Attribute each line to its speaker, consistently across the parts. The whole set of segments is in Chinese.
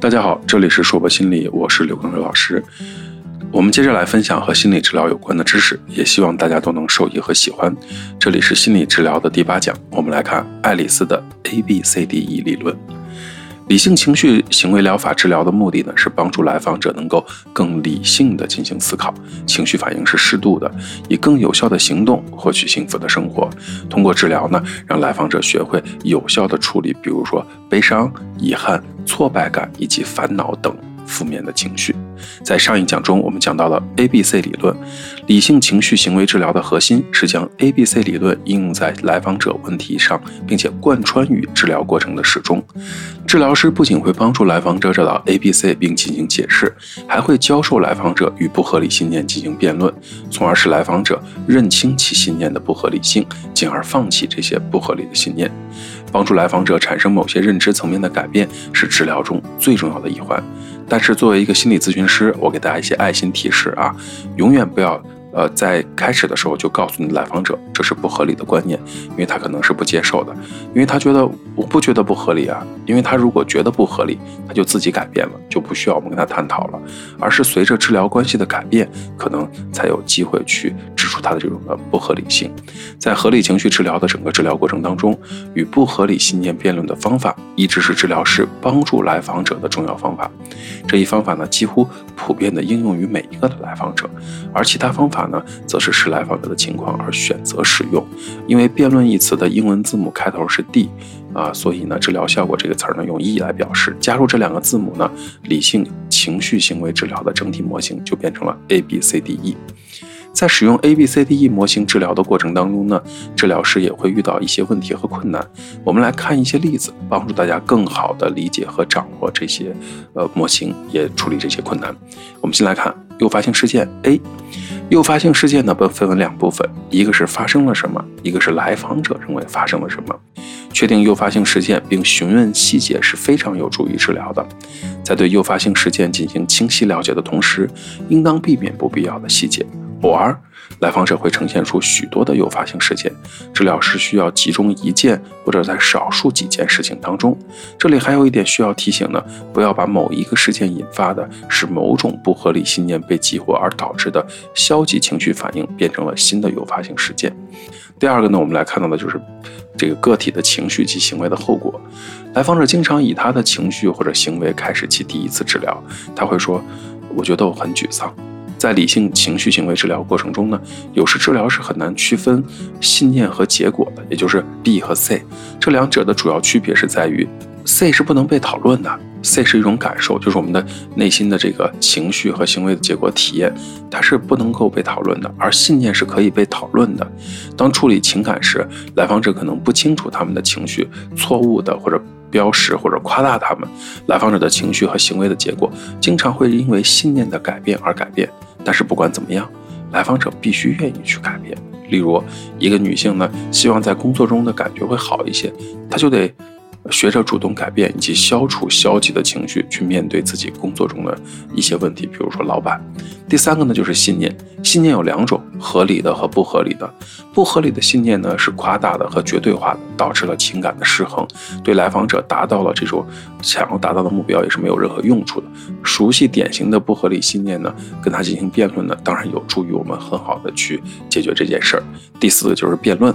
Speaker 1: 大家好，这里是硕博心理，我是刘根辉老师。我们接着来分享和心理治疗有关的知识，也希望大家都能受益和喜欢。这里是心理治疗的第八讲，我们来看爱丽丝的 A B C D E 理论。理性情绪行为疗法治疗的目的呢，是帮助来访者能够更理性的进行思考，情绪反应是适度的，以更有效的行动获取幸福的生活。通过治疗呢，让来访者学会有效的处理，比如说悲伤、遗憾、挫败感以及烦恼等。负面的情绪，在上一讲中，我们讲到了 A B C 理论，理性情绪行为治疗的核心是将 A B C 理论应用在来访者问题上，并且贯穿于治疗过程的始终。治疗师不仅会帮助来访者找到 A B C 并进行解释，还会教授来访者与不合理信念进行辩论，从而使来访者认清其信念的不合理性，进而放弃这些不合理的信念。帮助来访者产生某些认知层面的改变，是治疗中最重要的一环。但是，作为一个心理咨询师，我给大家一些爱心提示啊，永远不要。呃，在开始的时候就告诉你来访者这是不合理的观念，因为他可能是不接受的，因为他觉得我不觉得不合理啊，因为他如果觉得不合理，他就自己改变了，就不需要我们跟他探讨了，而是随着治疗关系的改变，可能才有机会去指出他的这种的不合理性。在合理情绪治疗的整个治疗过程当中，与不合理信念辩论的方法，一直是治疗师帮助来访者的重要方法。这一方法呢，几乎普遍的应用于每一个的来访者，而其他方法。法呢，则是视来访者的情况而选择使用，因为辩论一词的英文字母开头是 D，啊，所以呢，治疗效果这个词儿呢用 E 来表示，加入这两个字母呢，理性情绪行为治疗的整体模型就变成了 A B C D E。在使用 A B C D E 模型治疗的过程当中呢，治疗师也会遇到一些问题和困难。我们来看一些例子，帮助大家更好的理解和掌握这些呃模型，也处理这些困难。我们先来看诱发性事件 A。诱发性事件呢，被分为两部分，一个是发生了什么，一个是来访者认为发生了什么。确定诱发性事件并询问细节是非常有助于治疗的。在对诱发性事件进行清晰了解的同时，应当避免不必要的细节。偶尔，来访者会呈现出许多的诱发性事件，治疗师需要集中一件或者在少数几件事情当中。这里还有一点需要提醒呢，不要把某一个事件引发的是某种不合理信念被激活而导致的消极情绪反应变成了新的诱发性事件。第二个呢，我们来看到的就是这个个体的情绪及行为的后果。来访者经常以他的情绪或者行为开始其第一次治疗，他会说：“我觉得我很沮丧。”在理性情绪行为治疗过程中呢，有时治疗是很难区分信念和结果的，也就是 B 和 C 这两者的主要区别是在于，C 是不能被讨论的，C 是一种感受，就是我们的内心的这个情绪和行为的结果体验，它是不能够被讨论的，而信念是可以被讨论的。当处理情感时，来访者可能不清楚他们的情绪错误的或者。标识或者夸大他们，来访者的情绪和行为的结果，经常会因为信念的改变而改变。但是不管怎么样，来访者必须愿意去改变。例如，一个女性呢，希望在工作中的感觉会好一些，她就得。学着主动改变以及消除消极的情绪，去面对自己工作中的一些问题，比如说老板。第三个呢，就是信念。信念有两种，合理的和不合理的。不合理的信念呢，是夸大的和绝对化的，导致了情感的失衡，对来访者达到了这种想要达到的目标也是没有任何用处的。熟悉典型的不合理信念呢，跟他进行辩论呢，当然有助于我们很好的去解决这件事儿。第四个就是辩论，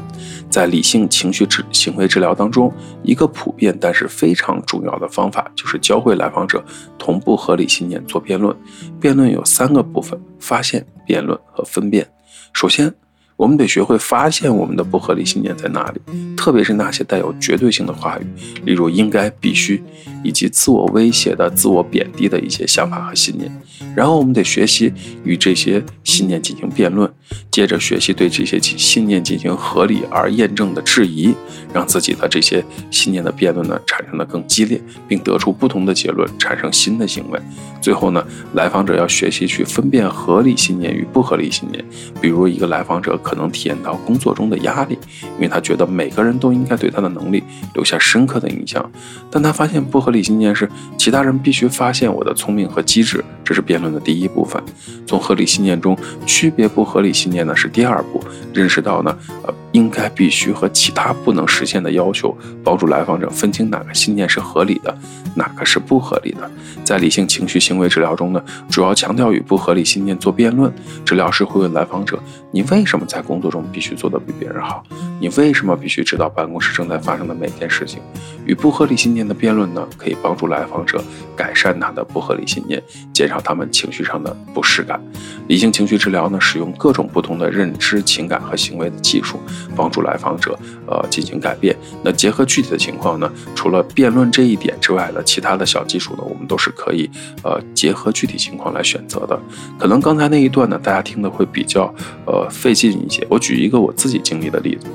Speaker 1: 在理性情绪治行为治疗当中，一个普遍但是非常重要的方法就是教会来访者同步合理信念做辩论。辩论有三个部分：发现、辩论和分辨。首先，我们得学会发现我们的不合理信念在哪里，特别是那些带有绝对性的话语，例如应该、必须，以及自我威胁的、自我贬低的一些想法和信念。然后，我们得学习与这些信念进行辩论，接着学习对这些信念进行合理而验证的质疑，让自己的这些信念的辩论呢产生的更激烈，并得出不同的结论，产生新的行为。最后呢，来访者要学习去分辨合理信念与不合理信念。比如，一个来访者可能体验到工作中的压力，因为他觉得每个人都应该对他的能力留下深刻的印象。但他发现不合理信念是其他人必须发现我的聪明和机智，这是辩论的第一部分。从合理信念中区别不合理信念呢，是第二步。认识到呢，呃。应该必须和其他不能实现的要求，帮助来访者分清哪个信念是合理的，哪个是不合理的。在理性情绪行为治疗中呢，主要强调与不合理信念做辩论。治疗师会问来访者：“你为什么在工作中必须做得比别人好？你为什么必须知道办公室正在发生的每件事情？”与不合理信念的辩论呢，可以帮助来访者改善他的不合理信念，减少他们情绪上的不适感。理性情绪治疗呢，使用各种不同的认知、情感和行为的技术，帮助来访者呃进行改变。那结合具体的情况呢，除了辩论这一点之外呢其他的小技术呢，我们都是可以呃结合具体情况来选择的。可能刚才那一段呢，大家听的会比较呃费劲一些。我举一个我自己经历的例子。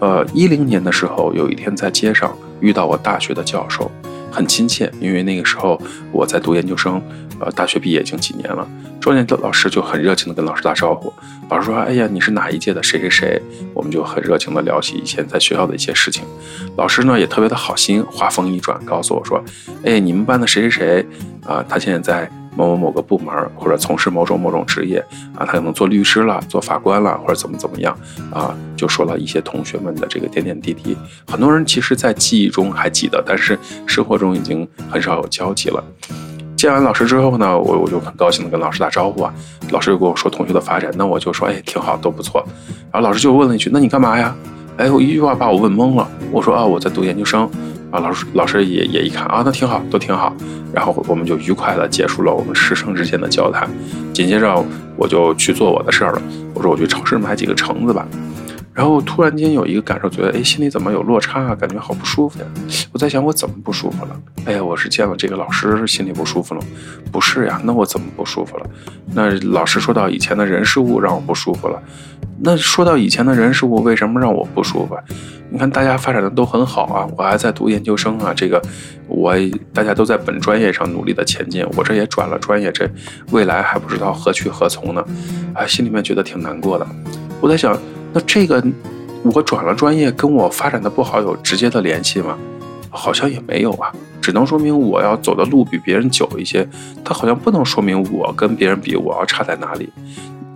Speaker 1: 呃，一零年的时候，有一天在街上遇到我大学的教授，很亲切，因为那个时候我在读研究生，呃，大学毕业已经几年了。专业的老师就很热情的跟老师打招呼，老师说：“哎呀，你是哪一届的谁谁谁？”我们就很热情的聊起以前在学校的一些事情。老师呢也特别的好心，话锋一转，告诉我说：“哎，你们班的谁谁谁啊，他现在在。”某某某个部门，或者从事某种某种职业啊，他可能做律师了，做法官了，或者怎么怎么样啊，就说了一些同学们的这个点点滴滴。很多人其实，在记忆中还记得，但是生活中已经很少有交集了。见完老师之后呢，我我就很高兴的跟老师打招呼啊。老师又跟我说同学的发展，那我就说哎，挺好，都不错。然后老师就问了一句，那你干嘛呀？哎，我一句话把我问懵了。我说啊，我在读研究生。啊，老师老师也也一看啊，那挺好，都挺好。然后我们就愉快的结束了我们师生之间的交谈。紧接着我就去做我的事儿了。我说我去超市买几个橙子吧。然后突然间有一个感受，觉得哎，心里怎么有落差啊？感觉好不舒服呀。我在想我怎么不舒服了？哎呀，我是见了这个老师心里不舒服了？不是呀，那我怎么不舒服了？那老师说到以前的人事物让我不舒服了。那说到以前的人事物，为什么让我不舒服？你看大家发展的都很好啊，我还在读研究生啊，这个我大家都在本专业上努力的前进，我这也转了专业，这未来还不知道何去何从呢，啊，心里面觉得挺难过的。我在想，那这个我转了专业跟我发展的不好有直接的联系吗？好像也没有啊，只能说明我要走的路比别人久一些，它好像不能说明我跟别人比我要差在哪里。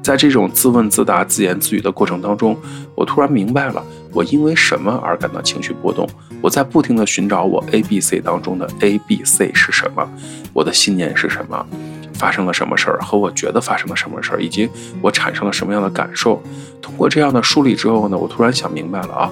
Speaker 1: 在这种自问自答、自言自语的过程当中，我突然明白了，我因为什么而感到情绪波动。我在不停地寻找我 A、B、C 当中的 A、B、C 是什么，我的信念是什么，发生了什么事儿，和我觉得发生了什么事儿，以及我产生了什么样的感受。通过这样的梳理之后呢，我突然想明白了啊，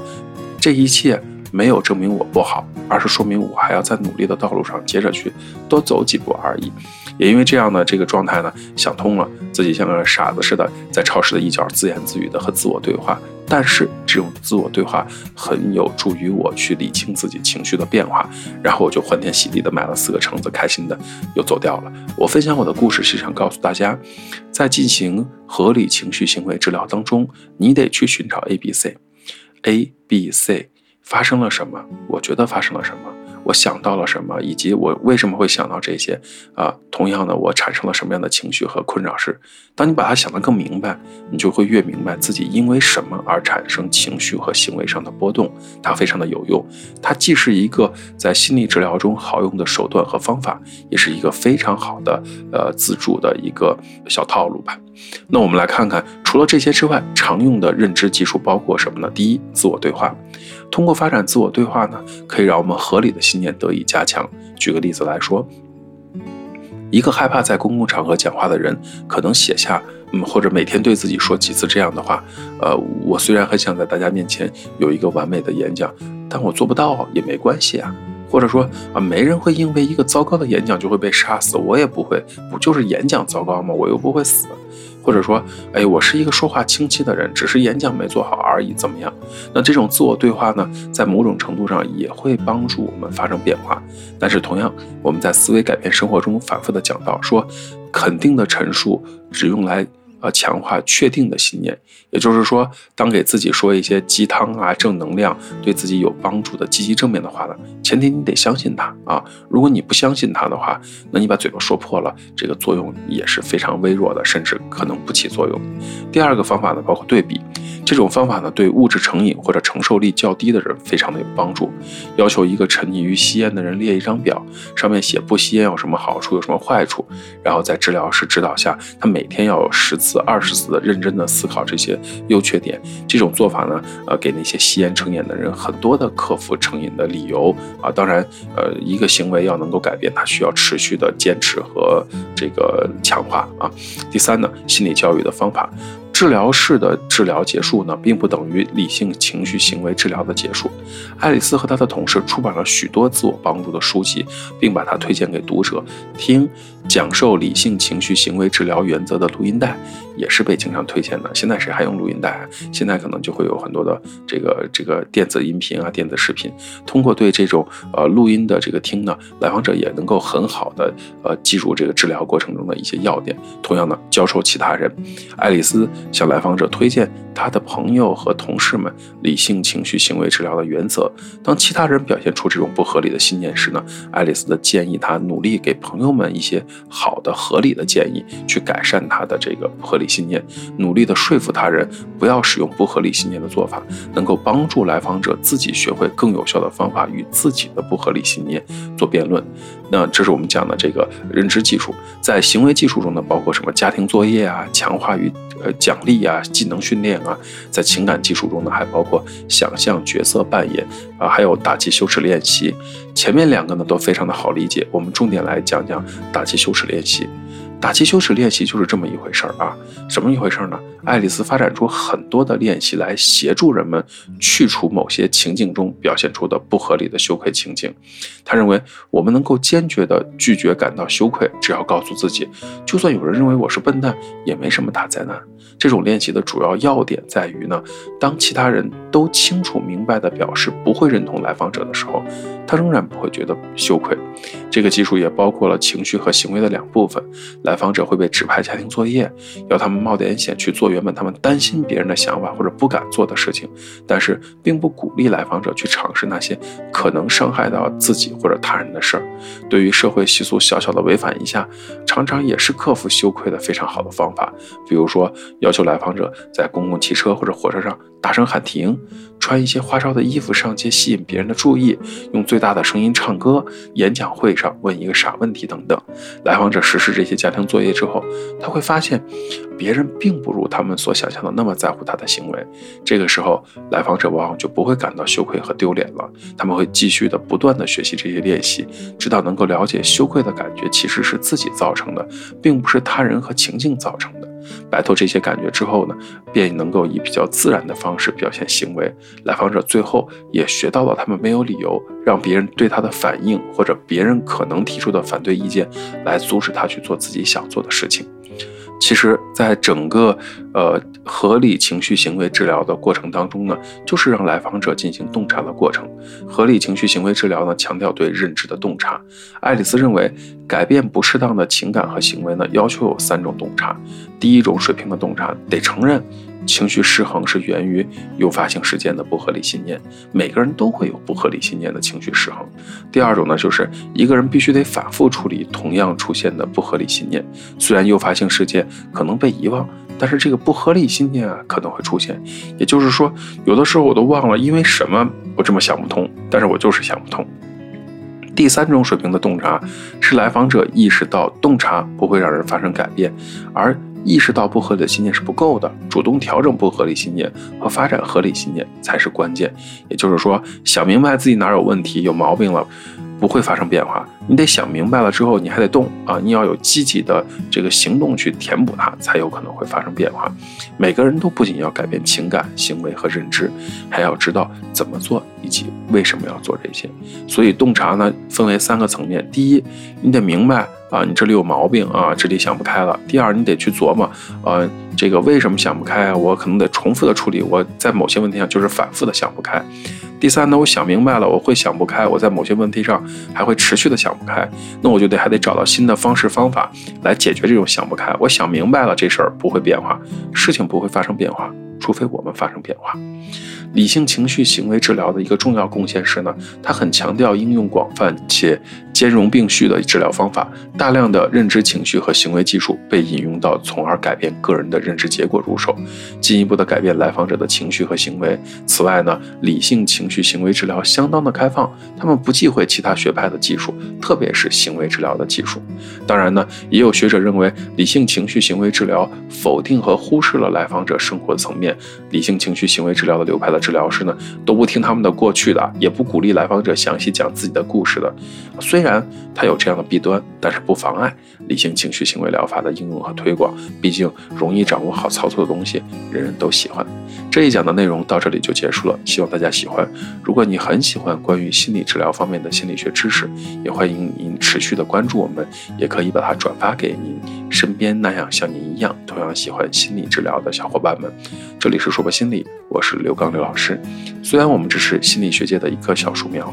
Speaker 1: 这一切没有证明我不好，而是说明我还要在努力的道路上接着去多走几步而已。也因为这样的这个状态呢，想通了，自己像个傻子似的在超市的一角自言自语的和自我对话。但是这种自我对话很有助于我去理清自己情绪的变化。然后我就欢天喜地的买了四个橙子，开心的又走掉了。我分享我的故事是想告诉大家，在进行合理情绪行为治疗当中，你得去寻找 A、B、C，A、B、C 发生了什么？我觉得发生了什么？我想到了什么，以及我为什么会想到这些啊？同样的，我产生了什么样的情绪和困扰？是，当你把它想得更明白，你就会越明白自己因为什么而产生情绪和行为上的波动。它非常的有用，它既是一个在心理治疗中好用的手段和方法，也是一个非常好的呃自助的一个小套路吧。那我们来看看，除了这些之外，常用的认知技术包括什么呢？第一，自我对话。通过发展自我对话呢，可以让我们合理的信念得以加强。举个例子来说，一个害怕在公共场合讲话的人，可能写下，嗯，或者每天对自己说几次这样的话：，呃，我虽然很想在大家面前有一个完美的演讲，但我做不到也没关系啊。或者说，啊，没人会因为一个糟糕的演讲就会被杀死，我也不会，不就是演讲糟糕吗？我又不会死。或者说，哎，我是一个说话清晰的人，只是演讲没做好而已，怎么样？那这种自我对话呢，在某种程度上也会帮助我们发生变化。但是同样，我们在思维改变生活中反复的讲到，说肯定的陈述只用来。呃，强化确定的信念，也就是说，当给自己说一些鸡汤啊、正能量、对自己有帮助的积极正面的话呢，前提你得相信它啊。如果你不相信它的话，那你把嘴巴说破了，这个作用也是非常微弱的，甚至可能不起作用。第二个方法呢，包括对比。这种方法呢，对物质成瘾或者承受力较低的人非常的有帮助。要求一个沉溺于吸烟的人列一张表，上面写不吸烟有什么好处，有什么坏处，然后在治疗师指导下，他每天要有十次。二十次的认真的思考这些优缺点。这种做法呢，呃，给那些吸烟成瘾的人很多的克服成瘾的理由啊。当然，呃，一个行为要能够改变，它需要持续的坚持和这个强化啊。第三呢，心理教育的方法。治疗室的治疗结束呢，并不等于理性情绪行为治疗的结束。爱丽丝和她的同事出版了许多自我帮助的书籍，并把它推荐给读者听。讲授理性情绪行为治疗原则的录音带也是被经常推荐的。现在谁还用录音带？现在可能就会有很多的这个这个电子音频啊、电子视频。通过对这种呃录音的这个听呢，来访者也能够很好的呃记住这个治疗过程中的一些要点。同样呢，教授其他人。爱丽丝向来访者推荐他的朋友和同事们理性情绪行为治疗的原则。当其他人表现出这种不合理的信念时呢，爱丽丝的建议他努力给朋友们一些。好的、合理的建议，去改善他的这个不合理信念，努力的说服他人不要使用不合理信念的做法，能够帮助来访者自己学会更有效的方法与自己的不合理信念做辩论。那这是我们讲的这个认知技术，在行为技术中呢，包括什么家庭作业啊、强化与呃奖励啊、技能训练啊，在情感技术中呢，还包括想象角色扮演啊，还有打击羞耻练习。前面两个呢都非常的好理解，我们重点来讲讲打击羞耻练习。打击羞耻练习就是这么一回事儿啊，什么一回事儿呢？爱丽丝发展出很多的练习来协助人们去除某些情境中表现出的不合理的羞愧情境。他认为，我们能够坚决地拒绝感到羞愧，只要告诉自己，就算有人认为我是笨蛋，也没什么大灾难。这种练习的主要要点在于呢，当其他人都清楚明白地表示不会认同来访者的时候，他仍然不会觉得羞愧。这个技术也包括了情绪和行为的两部分。来来访者会被指派家庭作业，要他们冒点险去做原本他们担心别人的想法或者不敢做的事情，但是并不鼓励来访者去尝试那些可能伤害到自己或者他人的事儿。对于社会习俗小小的违反一下，常常也是克服羞愧的非常好的方法。比如说，要求来访者在公共汽车或者火车上大声喊停，穿一些花哨的衣服上街吸引别人的注意，用最大的声音唱歌，演讲会上问一个傻问题等等。来访者实施这些家庭作业之后，他会发现，别人并不如他们所想象的那么在乎他的行为。这个时候，来访者往往就不会感到羞愧和丢脸了。他们会继续的不断的学习这些练习，直到能够了解羞愧的感觉其实是自己造成的，并不是他人和情境造成的。摆脱这些感觉之后呢，便能够以比较自然的方式表现行为。来访者最后也学到了，他们没有理由让别人对他的反应或者别人可能提出的反对意见来阻止他去做自己想做的事情。其实，在整个呃合理情绪行为治疗的过程当中呢，就是让来访者进行洞察的过程。合理情绪行为治疗呢，强调对认知的洞察。爱丽丝认为，改变不适当的情感和行为呢，要求有三种洞察。第一种水平的洞察，得承认。情绪失衡是源于诱发性事件的不合理信念，每个人都会有不合理信念的情绪失衡。第二种呢，就是一个人必须得反复处理同样出现的不合理信念，虽然诱发性事件可能被遗忘，但是这个不合理信念啊可能会出现。也就是说，有的时候我都忘了因为什么我这么想不通，但是我就是想不通。第三种水平的洞察是来访者意识到洞察不会让人发生改变，而。意识到不合理的信念是不够的，主动调整不合理信念和发展合理信念才是关键。也就是说，想明白自己哪有问题、有毛病了。不会发生变化，你得想明白了之后，你还得动啊！你要有积极的这个行动去填补它，才有可能会发生变化。每个人都不仅要改变情感、行为和认知，还要知道怎么做以及为什么要做这些。所以洞察呢，分为三个层面：第一，你得明白啊，你这里有毛病啊，这里想不开了；第二，你得去琢磨，呃，这个为什么想不开啊？我可能得重复的处理，我在某些问题上就是反复的想不开。第三呢，我想明白了，我会想不开，我在某些问题上还会持续的想开，那我就得还得找到新的方式方法来解决这种想不开。我想明白了，这事儿不会变化，事情不会发生变化，除非我们发生变化。理性情绪行为治疗的一个重要贡献是呢，它很强调应用广泛且兼容并蓄的治疗方法，大量的认知情绪和行为技术被引用到，从而改变个人的认知结果入手，进一步的改变来访者的情绪和行为。此外呢，理性情绪行为治疗相当的开放，他们不忌讳其他学派的技术，特别是行为治疗的技术。当然呢，也有学者认为，理性情绪行为治疗否定和忽视了来访者生活层面。理性情绪行为治疗的流派的治疗师呢，都不听他们的过去的，也不鼓励来访者详细讲自己的故事的。虽虽然它有这样的弊端，但是不妨碍理性情绪行为疗法的应用和推广。毕竟容易掌握好操作的东西，人人都喜欢。这一讲的内容到这里就结束了，希望大家喜欢。如果你很喜欢关于心理治疗方面的心理学知识，也欢迎您持续的关注我们，也可以把它转发给您身边那样像您一样同样喜欢心理治疗的小伙伴们。这里是说博心理，我是刘刚刘老师。虽然我们只是心理学界的一棵小树苗。